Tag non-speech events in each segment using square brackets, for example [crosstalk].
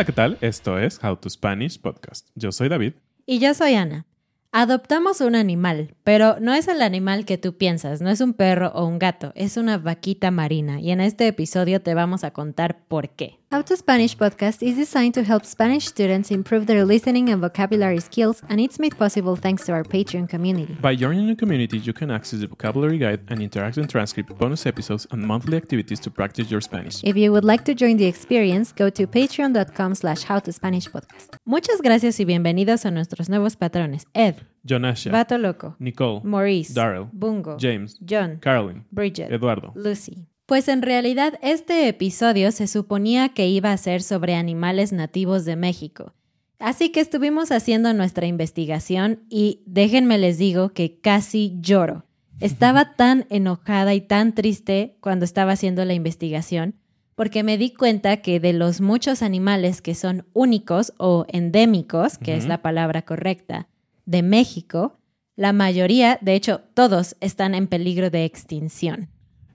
Hola, ¿qué tal? Esto es How to Spanish Podcast. Yo soy David. Y yo soy Ana. Adoptamos un animal, pero no es el animal que tú piensas, no es un perro o un gato, es una vaquita marina y en este episodio te vamos a contar por qué. How to Spanish podcast is designed to help Spanish students improve their listening and vocabulary skills, and it's made possible thanks to our Patreon community. By joining the community, you can access the vocabulary guide and interactive transcript, bonus episodes, and monthly activities to practice your Spanish. If you would like to join the experience, go to patreon.com slash howtospanishpodcast. Muchas gracias y bienvenidos a nuestros nuevos patrones. Ed, Jonasha, Vato Loco, Nicole, Maurice, Darrell, Bungo, James, John, Carolyn, Bridget, Eduardo. Lucy. Pues en realidad este episodio se suponía que iba a ser sobre animales nativos de México. Así que estuvimos haciendo nuestra investigación y déjenme les digo que casi lloro. Estaba [laughs] tan enojada y tan triste cuando estaba haciendo la investigación porque me di cuenta que de los muchos animales que son únicos o endémicos, que es la palabra correcta, de México, la mayoría, de hecho todos, están en peligro de extinción.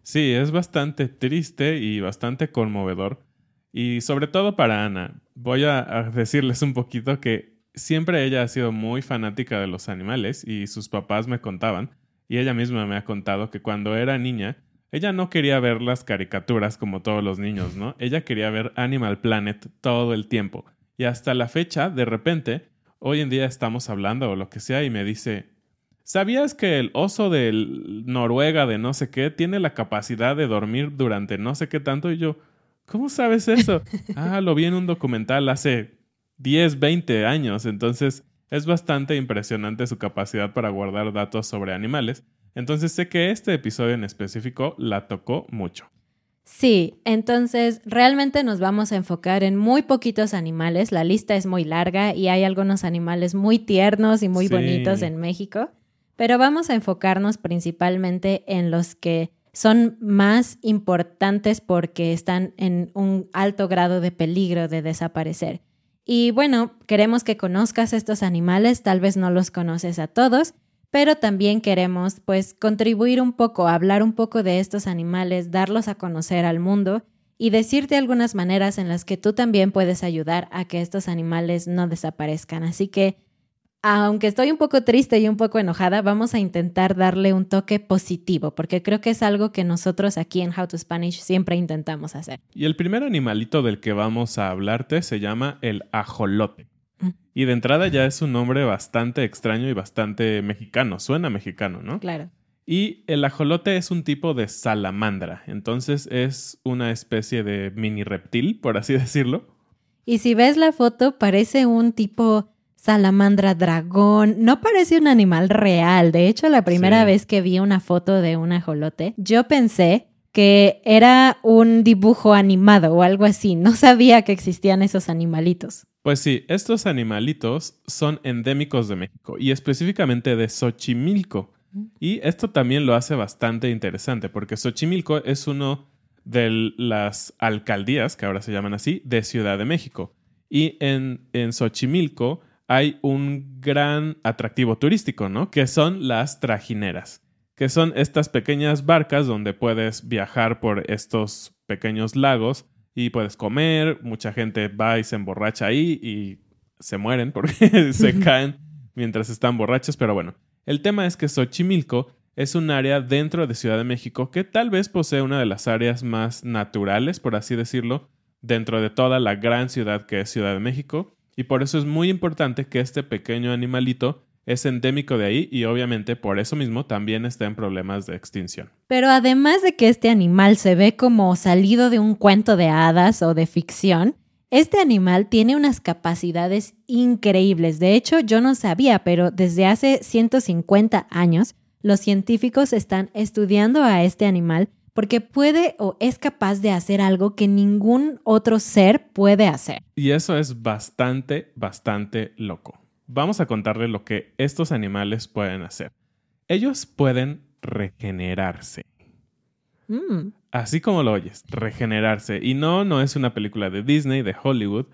Sí, es bastante triste y bastante conmovedor. Y sobre todo para Ana. Voy a, decirles un poquito que siempre ella ha sido muy fanática de los animales y sus papás me contaban, y ella misma me ha contado que cuando era niña, ella no quería ver las caricaturas como todos los niños, ¿no? Ella quería ver Animal Planet todo el tiempo. Y hasta la fecha, de repente, hoy en día estamos hablando o lo que sea y me dice, ¿Sabías que el oso de Noruega de no sé qué tiene la capacidad de dormir durante no sé qué tanto? Y yo, ¿cómo sabes eso? [laughs] ah, lo vi en un documental hace 10, 20 años. Entonces, es bastante impresionante su capacidad para guardar datos sobre animales. Entonces, sé que este episodio en específico la tocó mucho. Sí, entonces realmente nos vamos a enfocar en muy poquitos animales. La lista es muy larga y hay algunos animales muy tiernos y muy Sí. bonitos en México, pero vamos a enfocarnos principalmente en los que son más importantes porque están en un alto grado de peligro de desaparecer. Y bueno, queremos que conozcas estos animales, tal vez no los conoces a todos, pero también queremos pues contribuir un poco, hablar un poco de estos animales, darlos a conocer al mundo y decirte algunas maneras en las que tú también puedes ayudar a que estos animales no desaparezcan. Así que, aunque estoy un poco triste y un poco enojada, vamos a intentar darle un toque positivo, porque creo que es algo que nosotros aquí en How to Spanish siempre intentamos hacer. Y el primer animalito del que vamos a hablarte se llama el ajolote. Mm. Y de entrada ya es un nombre bastante extraño y bastante mexicano, suena mexicano, ¿no? Claro. Y el ajolote es un tipo de salamandra, entonces es una especie de mini reptil, por así [laughs] decirlo. Y si ves la foto, parece un tipo salamandra dragón. No parece un animal real. De hecho, la primera Sí. vez que vi una foto de un ajolote, yo pensé que era un dibujo animado o algo así. No sabía que existían esos animalitos. Pues sí, estos animalitos son endémicos de México y específicamente de Xochimilco. Y esto también lo hace bastante interesante porque Xochimilco es uno de las alcaldías, que ahora se llaman así, de Ciudad de México. Y en, en Xochimilco hay un gran atractivo turístico, ¿no? Que son las trajineras, que son estas pequeñas barcas donde puedes viajar por estos pequeños lagos y puedes comer, mucha gente va y se emborracha ahí y se mueren porque [laughs] se caen mientras están borrachos, pero bueno, el tema es que Xochimilco es un área dentro de Ciudad de México que tal vez posee una de las áreas más naturales, por así decirlo, dentro de toda la gran ciudad que es Ciudad de México, y por eso es muy importante que este pequeño animalito es endémico de ahí y obviamente por eso mismo también está en problemas de extinción. Pero además de que este animal se ve como salido de un cuento de hadas o de ficción, este animal tiene unas capacidades increíbles. De hecho, yo no sabía, pero desde hace 150 años, los científicos están estudiando a este animal porque puede o es capaz de hacer algo que ningún otro ser puede hacer. Y eso es bastante, bastante loco. Vamos a contarle lo que estos animales pueden hacer. Ellos pueden regenerarse. Mm. Así como lo oyes, regenerarse. Y no, no es una película de Disney, de Hollywood.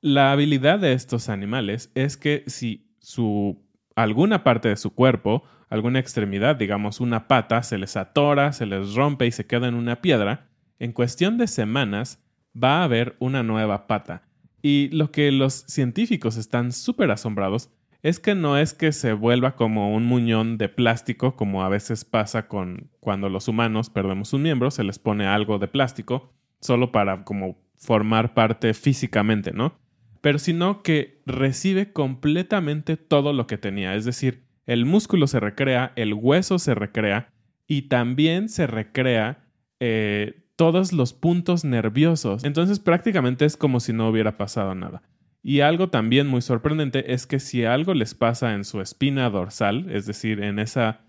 La habilidad de estos animales es que si su alguna parte de su cuerpo, alguna extremidad, digamos una pata, se les atora, se les rompe y se queda en una piedra, en cuestión de semanas va a haber una nueva pata. Y lo que los científicos están súper asombrados es que no es que se vuelva como un muñón de plástico, como a veces pasa con cuando los humanos perdemos un miembro, se les pone algo de plástico, solo para como formar parte físicamente, ¿no? Pero sino que recibe completamente todo lo que tenía, es decir, el músculo se recrea, el hueso se recrea y también se recrea eh, todos los puntos nerviosos. Entonces prácticamente es como si no hubiera pasado nada. Y algo también muy sorprendente es que si algo les pasa en su espina dorsal, es decir, en esa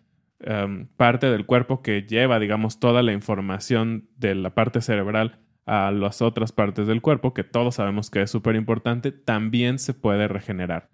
um, parte del cuerpo que lleva, digamos, toda la información de la parte cerebral a las otras partes del cuerpo, que todos sabemos que es súper importante, también se puede regenerar.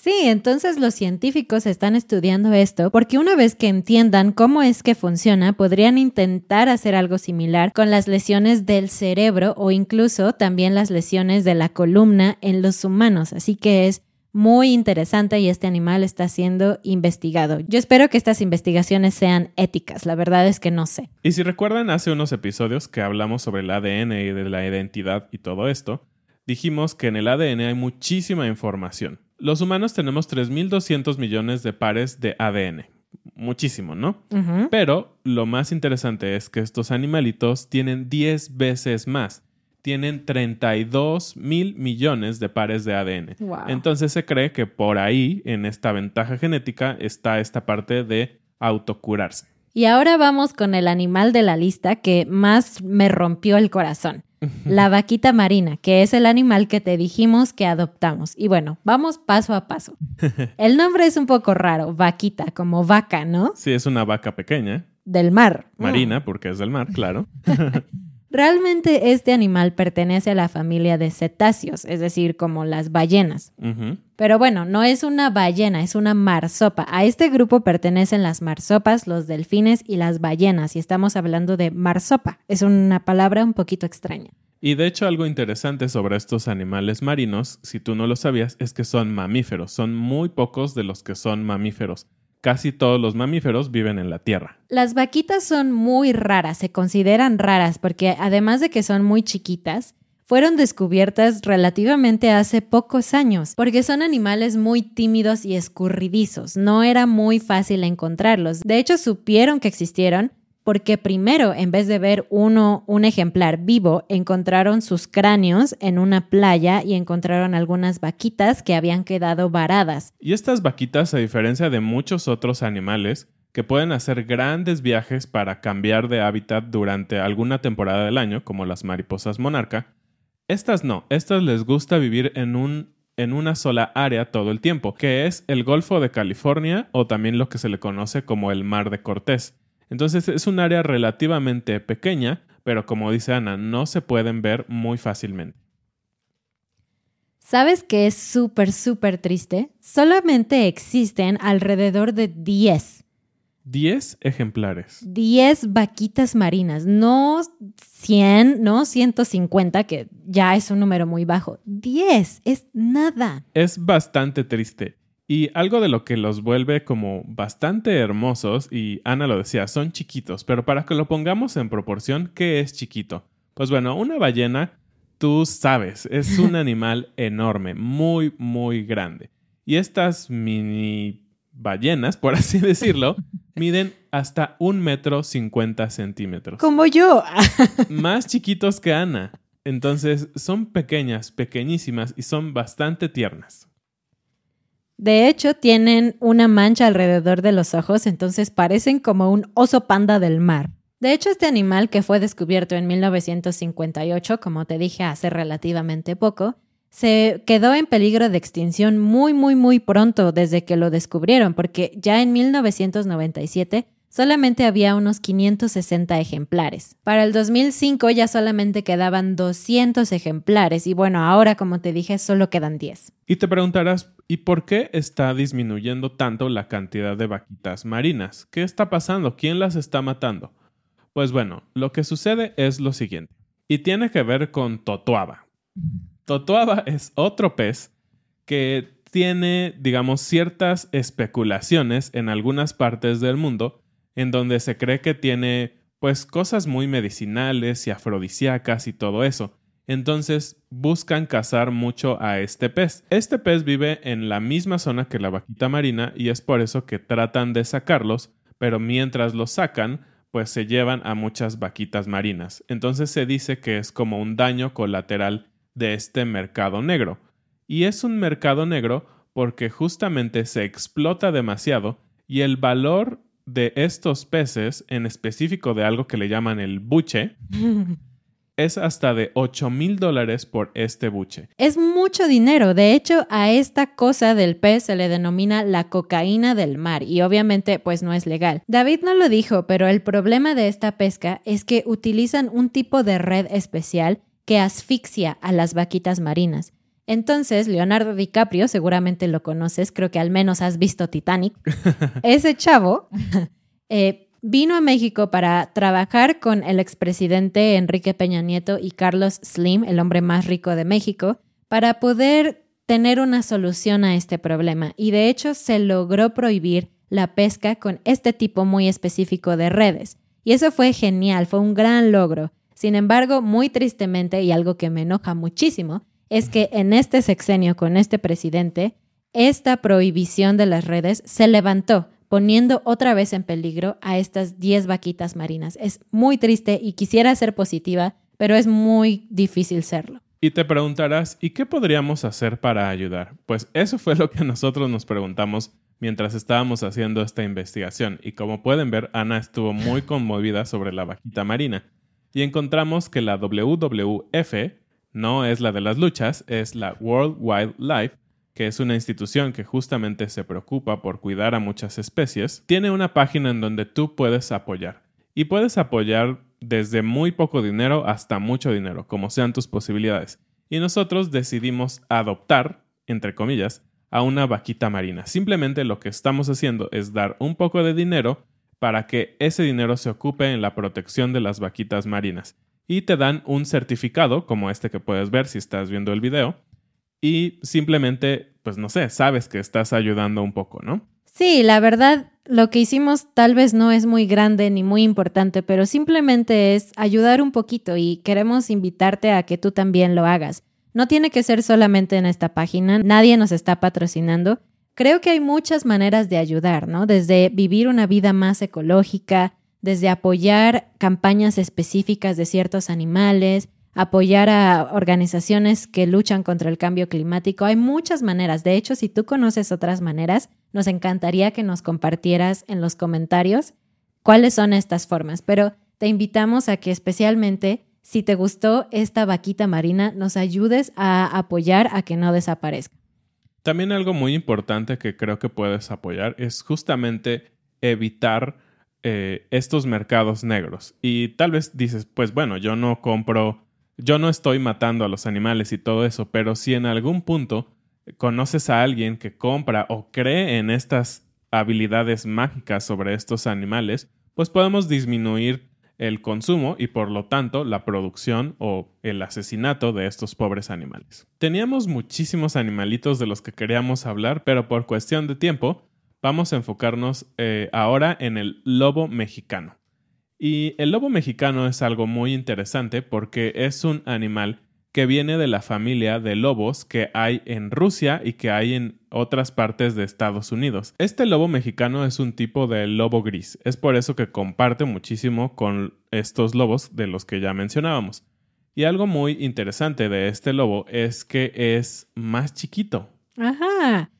Sí, entonces los científicos están estudiando esto porque una vez que entiendan cómo es que funciona, podrían intentar hacer algo similar con las lesiones del cerebro o incluso también las lesiones de la columna en los humanos. Así que es muy interesante y este animal está siendo investigado. Yo espero que estas investigaciones sean éticas, la verdad es que no sé. Y si recuerdan hace unos episodios que hablamos sobre el ADN y de la identidad y todo esto, dijimos que en el ADN hay muchísima información. Los humanos tenemos 3.200 millones de pares de ADN. Muchísimo, ¿no? Pero lo más interesante es que estos animalitos tienen 10 veces más. Tienen 32 mil millones de pares de ADN. Wow. Entonces se cree que por ahí, en esta ventaja genética, está esta parte de autocurarse. Y ahora vamos con el animal de la lista que más me rompió el corazón. La vaquita marina, que es el animal que te dijimos que adoptamos. Y bueno, vamos paso a paso. [laughs] El nombre es un poco raro, vaquita, como vaca, ¿no? Sí, es una vaca pequeña, Del mar. marina, porque es del mar, claro. [laughs] Realmente este animal pertenece a la familia de cetáceos, es decir, como las ballenas. Pero bueno, no es una ballena, es una marsopa. A este grupo pertenecen las marsopas, los delfines y las ballenas, y estamos hablando de marsopa. Es una palabra un poquito extraña. Y de hecho algo interesante sobre estos animales marinos, si tú no lo sabías, es que son mamíferos. Son muy pocos de los que son mamíferos. Casi todos los mamíferos viven en la tierra. Las vaquitas son muy raras, se consideran raras porque además de que son muy chiquitas, fueron descubiertas relativamente hace pocos años, porque son animales muy tímidos y escurridizos. No era muy fácil encontrarlos. De hecho, supieron que existieron porque primero, en vez de ver uno, un ejemplar vivo, encontraron sus cráneos en una playa y encontraron algunas vaquitas que habían quedado varadas. Y estas vaquitas, a diferencia de muchos otros animales, que pueden hacer grandes viajes para cambiar de hábitat durante alguna temporada del año, como las mariposas monarca, estas no, estas les gusta vivir en un en una sola área todo el tiempo, que es el Golfo de California o también lo que se le conoce como el Mar de Cortés. Entonces es un área relativamente pequeña, pero como dice Ana, no se pueden ver muy fácilmente. ¿Sabes qué es súper, súper triste? Solamente existen alrededor de 10. 10 ejemplares. 10 vaquitas marinas, no 100, no 150, que ya es un número muy bajo. 10 es nada. Es bastante triste. Y algo de lo que los vuelve como bastante hermosos, y Ana lo decía, son chiquitos, pero para que lo pongamos en proporción, ¿qué es chiquito? Pues bueno, una ballena, tú sabes, es un [laughs] animal enorme, muy, muy grande. Y estas mini ballenas, por así decirlo, [laughs] miden hasta un metro cincuenta centímetros. Como yo. [laughs] Más chiquitos que Ana. Entonces son pequeñas, pequeñísimas y son bastante tiernas. De hecho, tienen una mancha alrededor de los ojos, entonces parecen como un oso panda del mar. De hecho, este animal que fue descubierto en 1958, como te dije hace relativamente poco, se quedó en peligro de extinción muy, muy, muy pronto desde que lo descubrieron, porque ya en 1997 solamente había unos 560 ejemplares. Para el 2005 ya solamente quedaban 200 ejemplares y bueno, ahora como te dije solo quedan 10. Y te preguntarás, ¿y por qué está disminuyendo tanto la cantidad de vaquitas marinas? ¿Qué está pasando? ¿Quién las está matando? Pues bueno, lo que sucede es lo siguiente, y tiene que ver con Totoaba. Totoaba es otro pez que tiene, digamos, ciertas especulaciones en algunas partes del mundo en donde se cree que tiene pues cosas muy medicinales y afrodisíacas y todo eso. Entonces buscan cazar mucho a este pez. Este pez vive en la misma zona que la vaquita marina y es por eso que tratan de sacarlos, pero mientras los sacan, pues se llevan a muchas vaquitas marinas. Entonces se dice que es como un daño colateral de este mercado negro. Y es un mercado negro porque justamente se explota demasiado y el valor de estos peces, en específico de algo que le llaman el buche, [laughs] es hasta de 8 mil dólares por este buche. Es mucho dinero. De hecho, a esta cosa del pez se le denomina la cocaína del mar y obviamente pues no es legal. David no lo dijo, pero el problema de esta pesca es que utilizan un tipo de red especial que asfixia a las vaquitas marinas. Entonces, Leonardo DiCaprio, seguramente lo conoces, creo que al menos has visto Titanic. [laughs] Ese chavo eh, vino a México para trabajar con el expresidente Enrique Peña Nieto y Carlos Slim, el hombre más rico de México, para poder tener una solución a este problema. Y de hecho se logró prohibir la pesca con este tipo muy específico de redes. Y eso fue genial, fue un gran logro. Sin embargo, muy tristemente, y algo que me enoja muchísimo, es que en este sexenio con este presidente, esta prohibición de las redes se levantó, poniendo otra vez en peligro a estas 10 vaquitas marinas. Es muy triste y quisiera ser positiva, pero es muy difícil serlo. Y te preguntarás, ¿y qué podríamos hacer para ayudar? Pues eso fue lo que nosotros nos preguntamos mientras estábamos haciendo esta investigación. Y como pueden ver, Ana estuvo muy conmovida sobre la vaquita marina. Y encontramos que la WWF no es la de las luchas, es la World Wildlife, que es una institución que justamente se preocupa por cuidar a muchas especies, tiene una página en donde tú puedes apoyar. Y puedes apoyar desde muy poco dinero hasta mucho dinero, como sean tus posibilidades. Y nosotros decidimos adoptar, entre comillas, a una vaquita marina. Simplemente lo que estamos haciendo es dar un poco de dinero para que ese dinero se ocupe en la protección de las vaquitas marinas y te dan un certificado como este que puedes ver si estás viendo el video y simplemente, pues no sé, sabes que estás ayudando un poco, ¿no? Sí, la verdad, lo que hicimos tal vez no es muy grande ni muy importante, pero simplemente es ayudar un poquito y queremos invitarte a que tú también lo hagas. No tiene que ser solamente en esta página, nadie nos está patrocinando. Creo que hay muchas maneras de ayudar, ¿no? Desde vivir una vida más ecológica, desde apoyar campañas específicas de ciertos animales, apoyar a organizaciones que luchan contra el cambio climático. Hay muchas maneras. De hecho, si tú conoces otras maneras, nos encantaría que nos compartieras en los comentarios cuáles son estas formas. Pero te invitamos a que especialmente si te gustó esta vaquita marina, nos ayudes a apoyar a que no desaparezca. También algo muy importante que creo que puedes apoyar es justamente evitar eh, estos mercados negros. Y tal vez dices, pues bueno, yo no compro, yo no estoy matando a los animales y todo eso, pero si en algún punto conoces a alguien que compra o cree en estas habilidades mágicas sobre estos animales, pues podemos disminuir el consumo y por lo tanto la producción o el asesinato de estos pobres animales. Teníamos muchísimos animalitos de los que queríamos hablar, pero por cuestión de tiempo vamos a enfocarnos eh, ahora en el lobo mexicano. Y el lobo mexicano es algo muy interesante porque es un animal que viene de la familia de lobos que hay en Rusia y que hay en otras partes de Estados Unidos. Este lobo mexicano es un tipo de lobo gris, es por eso que comparte muchísimo con estos lobos de los que ya mencionábamos. Y algo muy interesante de este lobo es que es más chiquito. Ajá.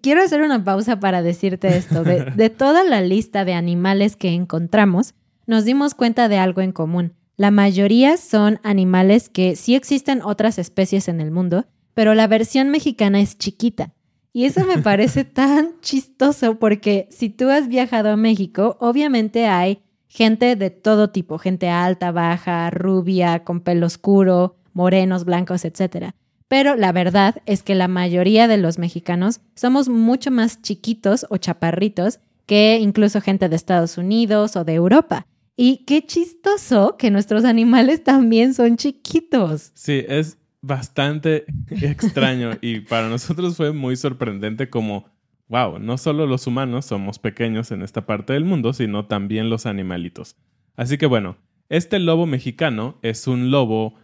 Quiero hacer una pausa para decirte esto. De, [laughs] de toda la lista de animales que encontramos, nos dimos cuenta de algo en común la mayoría son animales que sí existen otras especies en el mundo, pero la versión mexicana es chiquita. Y eso me [laughs] parece tan chistoso porque si tú has viajado a México, obviamente hay gente de todo tipo, gente alta, baja, rubia, con pelo oscuro, morenos, blancos, etc. Pero la verdad es que la mayoría de los mexicanos somos mucho más chiquitos o chaparritos que incluso gente de Estados Unidos o de Europa. Y qué chistoso que nuestros animales también son chiquitos. Sí, es bastante [laughs] extraño y para nosotros fue muy sorprendente como, wow, no solo los humanos somos pequeños en esta parte del mundo, sino también los animalitos. Así que bueno, este lobo mexicano es un lobo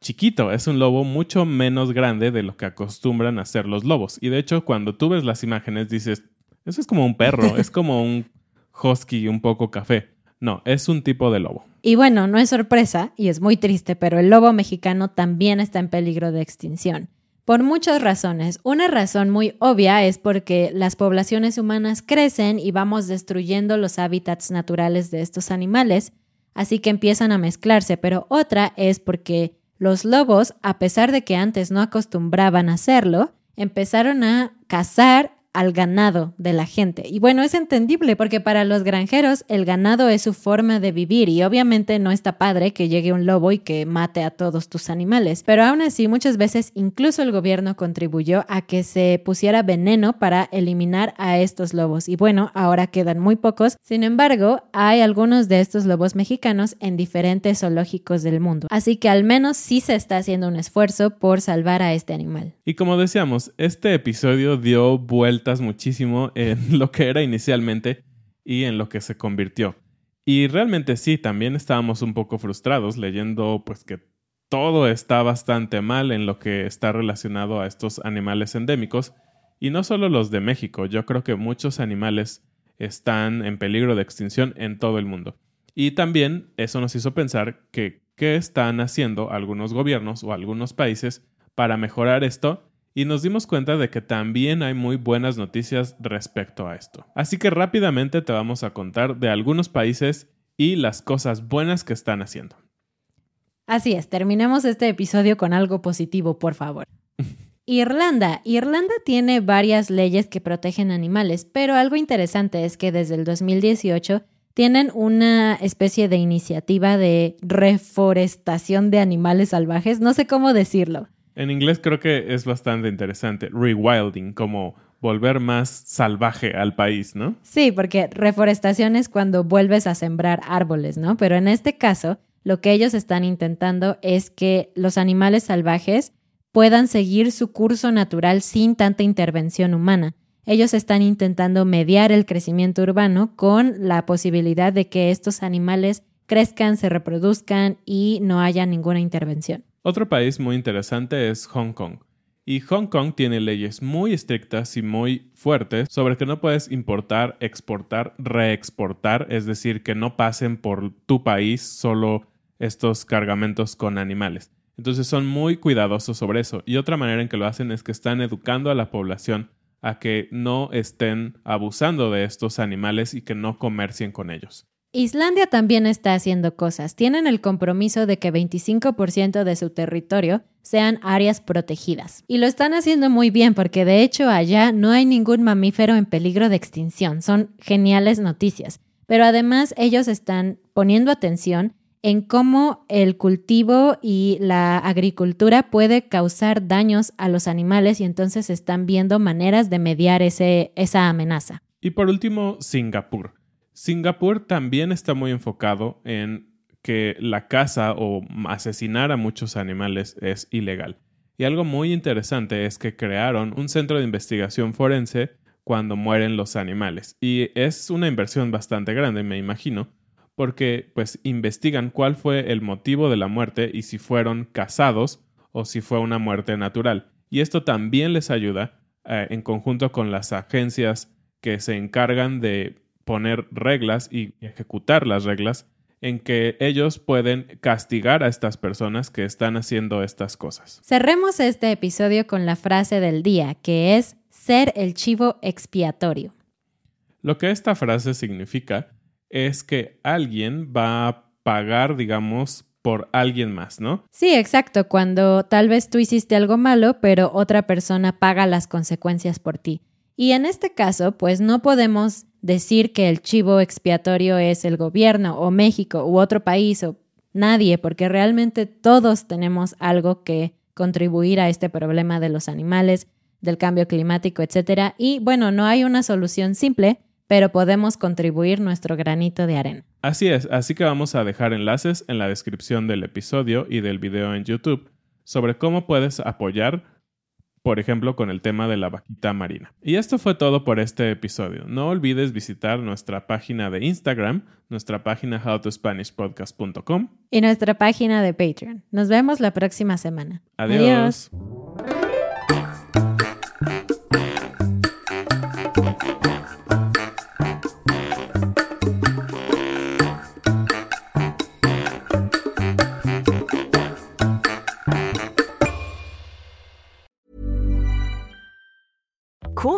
chiquito, es un lobo mucho menos grande de lo que acostumbran a ser los lobos. Y de hecho, cuando tú ves las imágenes dices, eso es como un perro, [laughs] es como un husky un poco café. No, es un tipo de lobo. Y bueno, no es sorpresa, y es muy triste, pero el lobo mexicano también está en peligro de extinción. Por muchas razones. Una razón muy obvia es porque las poblaciones humanas crecen y vamos destruyendo los hábitats naturales de estos animales, así que empiezan a mezclarse, pero otra es porque los lobos, a pesar de que antes no acostumbraban a hacerlo, empezaron a cazar al ganado de la gente. Y bueno, es entendible porque para los granjeros el ganado es su forma de vivir y obviamente no está padre que llegue un lobo y que mate a todos tus animales. Pero aún así, muchas veces incluso el gobierno contribuyó a que se pusiera veneno para eliminar a estos lobos. Y bueno, ahora quedan muy pocos. Sin embargo, hay algunos de estos lobos mexicanos en diferentes zoológicos del mundo. Así que al menos sí se está haciendo un esfuerzo por salvar a este animal. Y como decíamos, este episodio dio vuelta muchísimo en [laughs] lo que era inicialmente y en lo que se convirtió. Y realmente sí, también estábamos un poco frustrados leyendo pues que todo está bastante mal en lo que está relacionado a estos animales endémicos y no solo los de México, yo creo que muchos animales están en peligro de extinción en todo el mundo. Y también eso nos hizo pensar que qué están haciendo algunos gobiernos o algunos países para mejorar esto y nos dimos cuenta de que también hay muy buenas noticias respecto a esto. Así que rápidamente te vamos a contar de algunos países y las cosas buenas que están haciendo. Así es, terminemos este episodio con algo positivo, por favor. [laughs] Irlanda. Irlanda tiene varias leyes que protegen animales, pero algo interesante es que desde el 2018 tienen una especie de iniciativa de reforestación de animales salvajes, no sé cómo decirlo. En inglés creo que es bastante interesante. Rewilding, como volver más salvaje al país, ¿no? Sí, porque reforestación es cuando vuelves a sembrar árboles, ¿no? Pero en este caso, lo que ellos están intentando es que los animales salvajes puedan seguir su curso natural sin tanta intervención humana. Ellos están intentando mediar el crecimiento urbano con la posibilidad de que estos animales crezcan, se reproduzcan y no haya ninguna intervención. Otro país muy interesante es Hong Kong. Y Hong Kong tiene leyes muy estrictas y muy fuertes sobre que no puedes importar, exportar, reexportar, es decir, que no pasen por tu país solo estos cargamentos con animales. Entonces son muy cuidadosos sobre eso. Y otra manera en que lo hacen es que están educando a la población a que no estén abusando de estos animales y que no comercien con ellos. Islandia también está haciendo cosas. Tienen el compromiso de que 25% de su territorio sean áreas protegidas. Y lo están haciendo muy bien porque de hecho allá no hay ningún mamífero en peligro de extinción. Son geniales noticias. Pero además ellos están poniendo atención en cómo el cultivo y la agricultura puede causar daños a los animales y entonces están viendo maneras de mediar ese, esa amenaza. Y por último, Singapur. Singapur también está muy enfocado en que la caza o asesinar a muchos animales es ilegal. Y algo muy interesante es que crearon un centro de investigación forense cuando mueren los animales. Y es una inversión bastante grande, me imagino, porque pues investigan cuál fue el motivo de la muerte y si fueron cazados o si fue una muerte natural. Y esto también les ayuda eh, en conjunto con las agencias que se encargan de poner reglas y ejecutar las reglas en que ellos pueden castigar a estas personas que están haciendo estas cosas. Cerremos este episodio con la frase del día, que es ser el chivo expiatorio. Lo que esta frase significa es que alguien va a pagar, digamos, por alguien más, ¿no? Sí, exacto, cuando tal vez tú hiciste algo malo, pero otra persona paga las consecuencias por ti. Y en este caso, pues no podemos decir que el chivo expiatorio es el gobierno o México u otro país o nadie, porque realmente todos tenemos algo que contribuir a este problema de los animales, del cambio climático, etc. Y bueno, no hay una solución simple, pero podemos contribuir nuestro granito de arena. Así es, así que vamos a dejar enlaces en la descripción del episodio y del video en YouTube sobre cómo puedes apoyar por ejemplo con el tema de la vaquita marina. Y esto fue todo por este episodio. No olvides visitar nuestra página de Instagram, nuestra página howtospanishpodcast.com y nuestra página de Patreon. Nos vemos la próxima semana. Adiós.